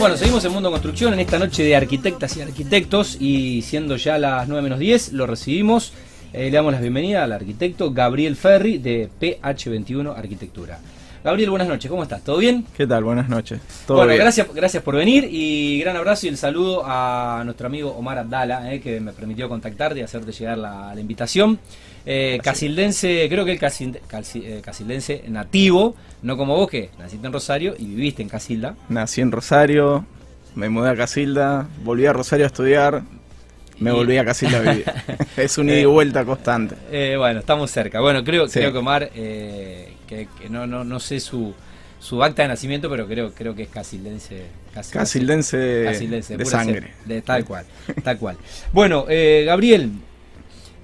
Bueno, seguimos en Mundo Construcción en esta noche de arquitectas y arquitectos y siendo ya las 9 menos 10, lo recibimos. Eh, le damos la bienvenida al arquitecto Gabriel Ferri de PH21 Arquitectura. Gabriel, buenas noches, ¿cómo estás? ¿Todo bien? ¿Qué tal? Buenas noches. ¿Todo bueno, Gracias, gracias por venir y gran abrazo y el saludo a nuestro amigo Omar Abdala, eh, que me permitió contactarte y hacerte llegar la, invitación. Eh, casildense, creo que el eh, casildense nativo, no como vos que naciste en Rosario y viviste en Casilda. Nací en Rosario, me mudé a Casilda, volví a Rosario a estudiar, me volví a Casilda a vivir. es un ida y vuelta constante. bueno, estamos cerca. Bueno, creo, creo que Omar que, no, no, no sé su, su acta de nacimiento, pero creo, creo que es casildense. casildense, de, sangre. de, tal cual, tal cual. Bueno, eh, Gabriel,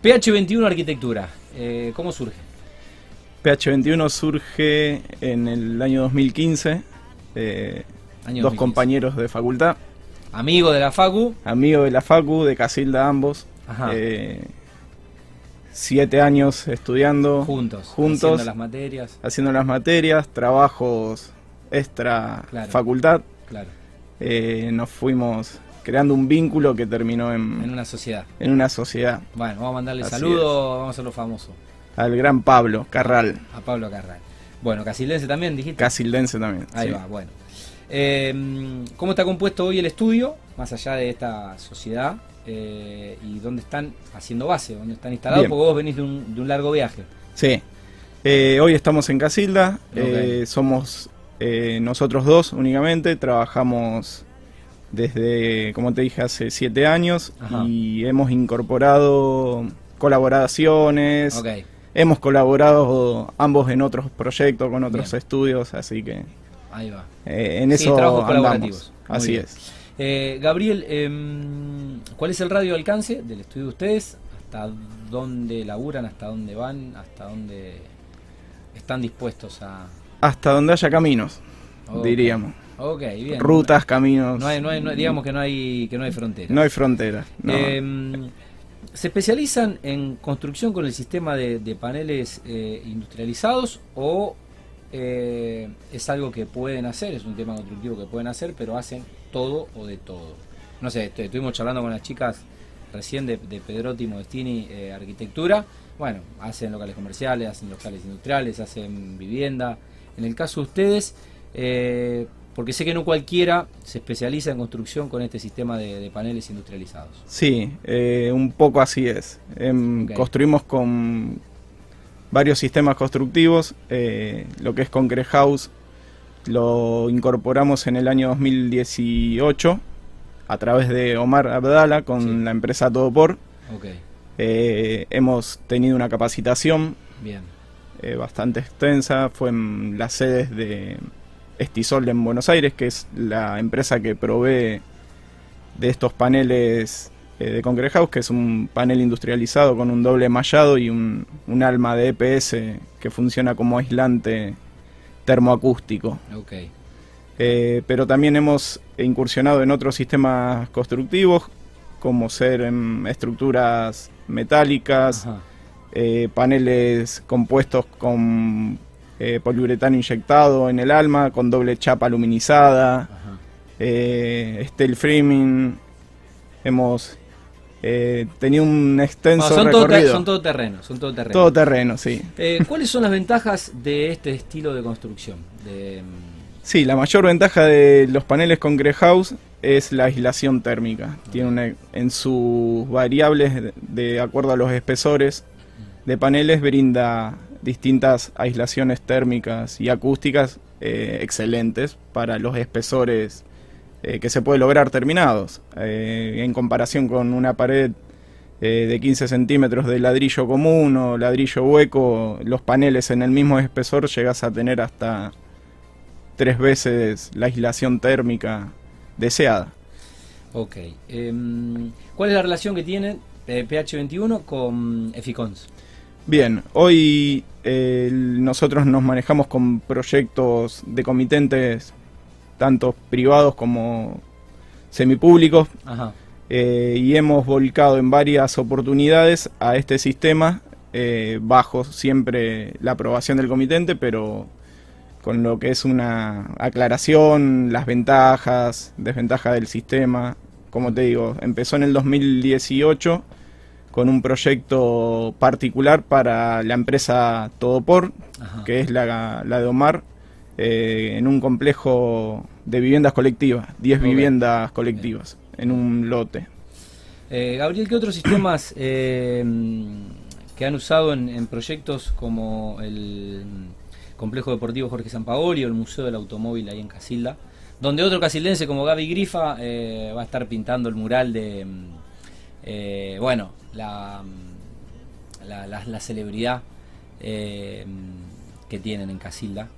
PH21 Arquitectura, eh, ¿cómo surge? PH21 surge en el año 2015, eh, dos compañeros de facultad. Amigo de la Facu. Amigo de la Facu, de Casilda ambos. Ajá siete años estudiando juntos, juntos haciendo las materias, haciendo las materias, trabajos extra facultad. Claro. Eh, nos fuimos creando un vínculo que terminó en, en una sociedad. En una sociedad. Bueno, vamos a mandarle saludos, vamos a hacerlo famoso. Al gran Pablo Carral. A Pablo Carral. Bueno, Casildense también, dijiste. Casildense también. Ahí va, bueno. Eh, ¿Cómo está compuesto hoy el estudio, más allá de esta sociedad? Eh, y dónde están haciendo base, dónde están instalados, porque vos venís de un, largo viaje. Sí, eh, hoy estamos en Casilda, eh, somos nosotros dos únicamente, trabajamos desde, como te dije, hace siete años y hemos incorporado colaboraciones. Hemos colaborado ambos en otros proyectos, con otros estudios, así que... Ahí va. en eso andamos. Así es. Eh, Gabriel, em, ¿cuál es el radio de alcance del estudio de ustedes? ¿Hasta dónde laburan? ¿Hasta dónde van? ¿Hasta dónde están dispuestos a...? Hasta donde haya caminos, diríamos. Ok, bien. Rutas, caminos. No hay, no hay, digamos que no hay, que no hay fronteras. No hay fronteras. Em, ¿Se especializan en construcción con el sistema de, paneles eh, industrializados o eh, es algo que pueden hacer, es un tema constructivo que pueden hacer, pero hacen todo o de todo. No sé, estuvimos charlando con las chicas recién de, de Pedrotti Modestini eh, Arquitectura. Bueno, hacen locales comerciales, hacen locales industriales, hacen vivienda. En el caso de ustedes, eh, porque sé que no cualquiera se especializa en construcción con este sistema de, paneles industrializados. Sí, eh, un poco así es. Em, construimos con varios sistemas constructivos, lo que es Concrete House lo incorporamos en el año 2018 a través de Omar Abdala con la empresa Todo Por. Eh, hemos tenido una capacitación eh, bastante extensa. Fue en las sedes de Estisol en Buenos Aires, que es la empresa que provee de estos paneles eh, de Concrete House, que es un panel industrializado con un doble mallado y un, un alma de EPS que funciona como aislante termoacústico. Okay. Eh, pero también hemos incursionado en otros sistemas constructivos, como ser en estructuras metálicas, eh, paneles compuestos con eh, poliuretano inyectado en el alma, con doble chapa aluminizada, steel framing. Hemos eh, tenía un extenso son recorrido. son todo terreno, son todo terreno. Todo terreno, sí. Eh, ¿Cuáles son las ventajas de este estilo de construcción? De... Sí, la mayor ventaja de los paneles con House es la aislación térmica. Tiene en sus variables, de, acuerdo a los espesores de paneles, brinda distintas aislaciones térmicas y acústicas eh, excelentes para los espesores eh, que se puede lograr terminados. Eh, en comparación con una pared eh, de 15 centímetros de ladrillo común o ladrillo hueco, los paneles en el mismo espesor llegas a tener hasta tres veces la aislación térmica deseada. Ok. Em, ¿Cuál es la relación que tiene PH21 con Eficons? Bien, hoy nosotros nos manejamos con proyectos de comitentes tanto privados como semipúblicos, eh, y hemos volcado en varias oportunidades a este sistema, eh, bajo siempre la aprobación del comitente, pero con lo que es una aclaración, las ventajas, desventajas del sistema. Como te digo, empezó en el 2018 con un proyecto particular para la empresa Todopor, que es la, de Omar, eh, en un complejo de viviendas colectivas, 10 viviendas colectivas, en un lote. Eh, Gabriel, ¿qué otros sistemas eh, que han usado en, proyectos como el Complejo Deportivo Jorge Sampaoli o el Museo del Automóvil ahí en Casilda? Donde otro casildense como Gaby Grifa va a estar pintando el mural de, bueno, la, la, celebridad eh, que tienen en Casilda,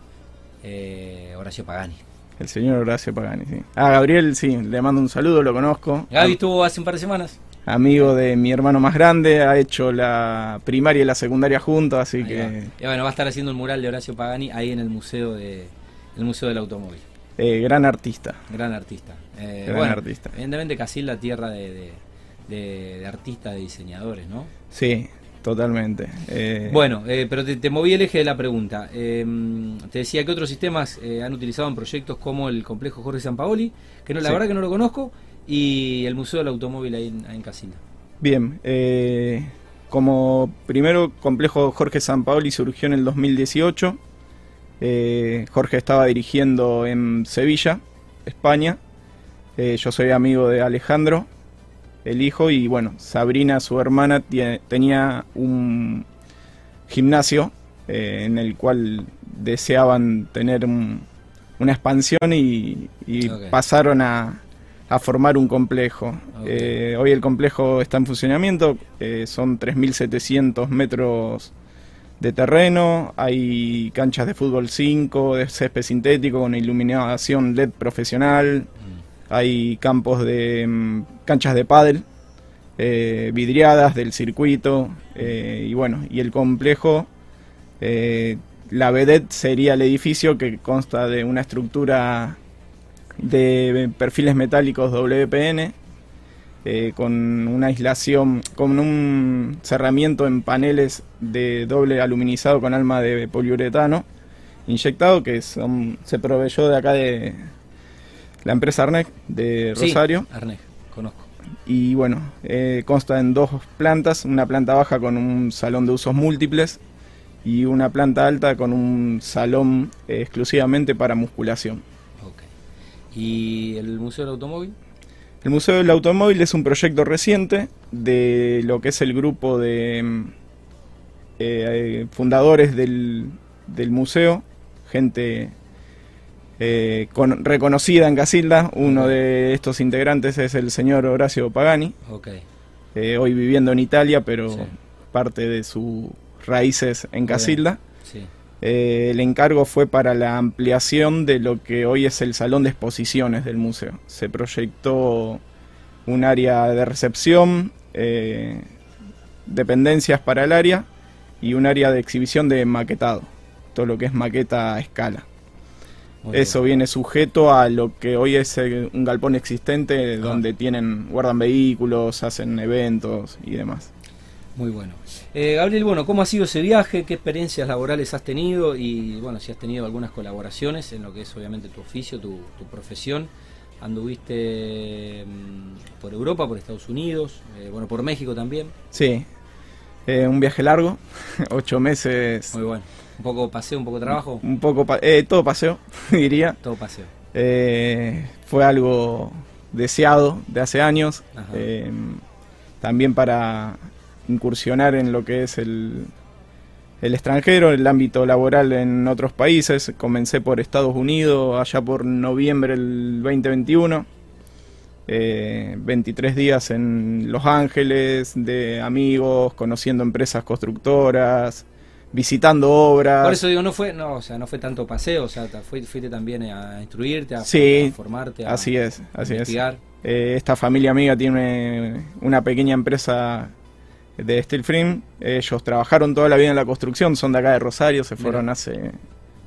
eh, Horacio Pagani. El señor Horacio Pagani, sí. Ah, Gabriel, sí, le mando un saludo, lo conozco. Gaby estuvo hace un par de semanas. Amigo de mi hermano más grande, ha hecho la primaria y la secundaria juntos, así que... Y bueno, va a estar haciendo un mural de Horacio Pagani ahí en el Museo de el Museo del Automóvil. Eh, gran artista. Gran artista. gran artista. Evidentemente Casilda, tierra de de, artistas, de diseñadores, ¿no? Sí, totalmente. Eh, bueno, eh, pero te, moví el eje de la pregunta. Em, te decía que otros sistemas eh, han utilizado en proyectos como el complejo Jorge Sampaoli, que no, la verdad que no lo conozco, y el Museo del Automóvil ahí en, en. Bien, como primero complejo Jorge Sampaoli surgió en el 2018. Jorge estaba dirigiendo en Sevilla, España. yo soy amigo de Alejandro, el hijo y bueno, Sabrina, su hermana, tenía un gimnasio eh, en el cual deseaban tener una expansión y, pasaron a, formar un complejo. Eh, hoy el complejo está en funcionamiento, eh, son 3.700 metros de terreno, hay canchas de fútbol 5, de césped sintético con iluminación LED profesional, hay campos de mm, canchas de pádel, eh, vidriadas del circuito eh, y bueno, y el complejo, eh, la vedette sería el edificio que consta de una estructura de perfiles metálicos WPN con una aislación, con un cerramiento en paneles de doble aluminizado con alma de poliuretano inyectado que se proveyó de acá de, la empresa Arnec de Rosario. Arnec, conozco. Y bueno, eh, consta en dos plantas, una planta baja con un salón de usos múltiples y una planta alta con un salón eh, exclusivamente para musculación. ¿Y el Museo del Automóvil? El Museo del Automóvil es un proyecto reciente de lo que es el grupo de eh, fundadores del, del museo, gente eh, con, reconocida en Casilda. Uno de estos integrantes es el señor Horacio Pagani, eh, hoy viviendo en Italia, pero parte de sus raíces en Casilda. Eh, el encargo fue para la ampliación de lo que hoy es el salón de exposiciones del museo. Se proyectó un área de recepción, dependencias para el área y un área de exhibición de maquetado, todo lo que es maqueta a escala. Eso viene sujeto a lo que hoy es eh, un galpón existente donde tienen guardan vehículos, hacen eventos y demás. Muy bueno. Eh, Gabriel, bueno, ¿cómo ha sido ese viaje? ¿Qué experiencias laborales has tenido? Y bueno, si has tenido algunas colaboraciones en lo que es obviamente tu oficio, tu, profesión. Anduviste mm, por Europa, por Estados Unidos, eh, bueno, por México también. Sí, un viaje largo, ocho meses. Muy bueno. Un poco paseo, un poco trabajo. Un poco, eh, todo paseo, diría. Todo paseo. Eh, fue algo deseado de hace años. Eh, también para incursionar en lo que es el, el extranjero, el ámbito laboral en otros países. Comencé por Estados Unidos allá por noviembre del 2021. 23 días en Los Ángeles, de amigos, conociendo empresas constructoras, visitando obras. Por eso digo, no fue, no, o sea, no fue tanto paseo, o sea, fuiste también a instruirte, a, formarte, a, así es, así investigar. Eh, esta familia amiga tiene una pequeña empresa de steel frame. Ellos trabajaron toda la vida en la construcción, son de acá de Rosario, se fueron hace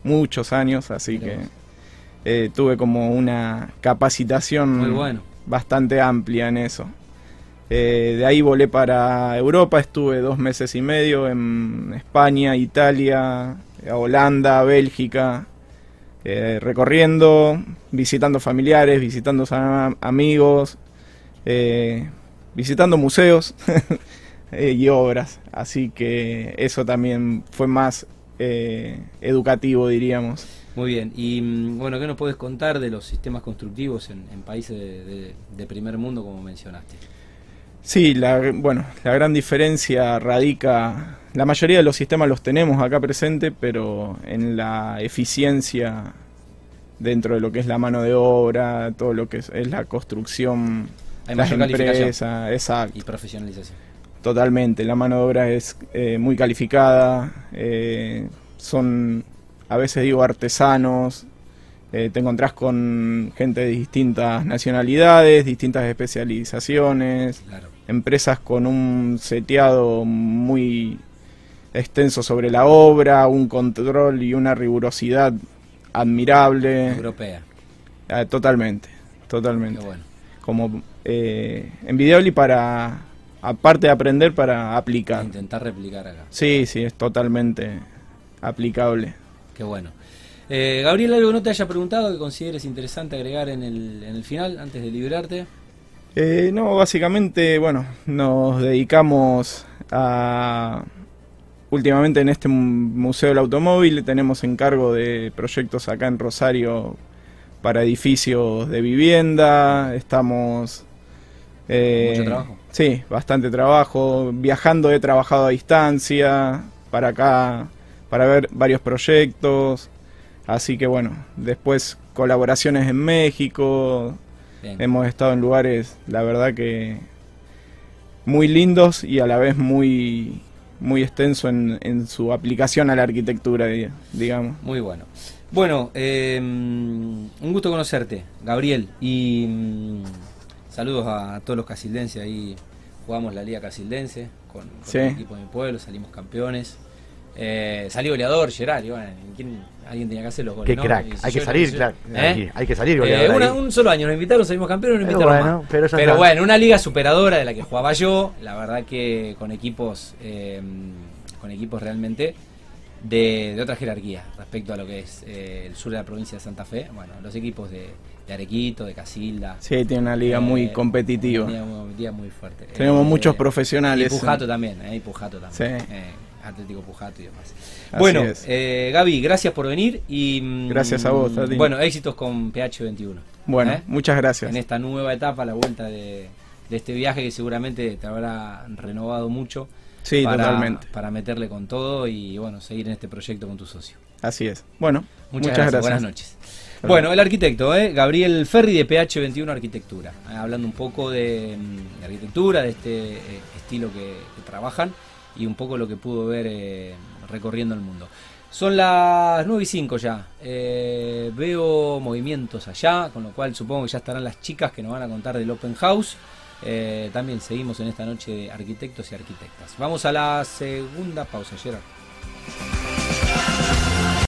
muchos años, así que eh, tuve como una capacitación bastante amplia en eso. Eh, de ahí volé para Europa, estuve dos meses y medio en España, Italia, Holanda, Bélgica, eh, recorriendo, visitando familiares, visitando amigos, eh, visitando museos y obras. Así que eso también fue más educativo, diríamos. Muy bien, y mm, bueno, ¿qué nos puedes contar de los sistemas constructivos en, países de, primer mundo, como mencionaste? Sí, la, bueno, la gran diferencia radica, la mayoría de los sistemas los tenemos acá presente, pero en la eficiencia dentro de lo que es la mano de obra, todo lo que es, la construcción, Hay las empresas, exacto. Y profesionalización. Totalmente, la mano de obra es eh, muy calificada, eh, son a veces digo artesanos, eh, te encontrás con gente de distintas nacionalidades, distintas especializaciones, empresas con un seteado muy extenso sobre la obra, un control y una rigurosidad admirable. Europea. Ah, totalmente, totalmente. Como eh, envidiable y para, aparte de aprender, para aplicar. Intentar replicar acá. Sí, sí, es totalmente aplicable. Qué bueno. Eh, Gabriel, ¿algo no te haya preguntado que consideres interesante agregar en el, en el final, antes de liberarte? Eh, no, básicamente, bueno, nos dedicamos a... Últimamente en este Museo del Automóvil tenemos encargo de proyectos acá en Rosario para edificios de vivienda, estamos... Eh, ¿Mucho trabajo? Sí, bastante trabajo. Viajando he trabajado a distancia, para acá para ver varios proyectos. Así que bueno, después colaboraciones en México. Hemos estado en lugares, la verdad que muy lindos y a la vez muy muy extenso en, su aplicación a la arquitectura, digamos. Muy bueno. Bueno, em, un gusto conocerte, Gabriel, y mm, saludos a todos los casildenses ahí. Jugamos la Liga Casildense con, el equipo de mi pueblo, salimos campeones. Eh, salió goleador, Gerard, bueno, alguien tenía que hacer los goles. Qué crack, hay que salir, claro. ¿Eh? Hay que salir eh, un solo año nos invitaron, salimos campeones, nos invitaron Pero, bueno, una liga superadora de la que jugaba yo, la verdad que con equipos, con equipos realmente de, otra jerarquía respecto a lo que es el sur de la provincia de Santa Fe. Bueno, los equipos de, Arequito, de Casilda. Sí, tiene una liga muy competitiva. Una liga muy fuerte. Tenemos muchos profesionales. Y Pujato también, y Pujato también. Sí. Atlético Pujato y demás. bueno, eh, Gaby, gracias por venir y... Mm, gracias a vos, Bueno, éxitos con PH21. Bueno, ¿eh? muchas gracias. En esta nueva etapa, la vuelta de, este viaje que seguramente te habrá renovado mucho. Sí, para, totalmente. Para meterle con todo y bueno, seguir en este proyecto con tu socio. Así es. Bueno, muchas, gracias. Buenas noches. Bueno, el arquitecto, ¿eh? Gabriel Ferri de PH21 Arquitectura, hablando un poco de, mm, arquitectura, de este estilo que trabajan y un poco lo que pudo ver eh, recorriendo el mundo. Son las 9 y 5 ya. Eh, veo movimientos allá, con lo cual supongo que ya estarán las chicas que nos van a contar del Open House. Eh, también seguimos en esta noche de arquitectos y arquitectas. Vamos a la segunda pausa, Gerard.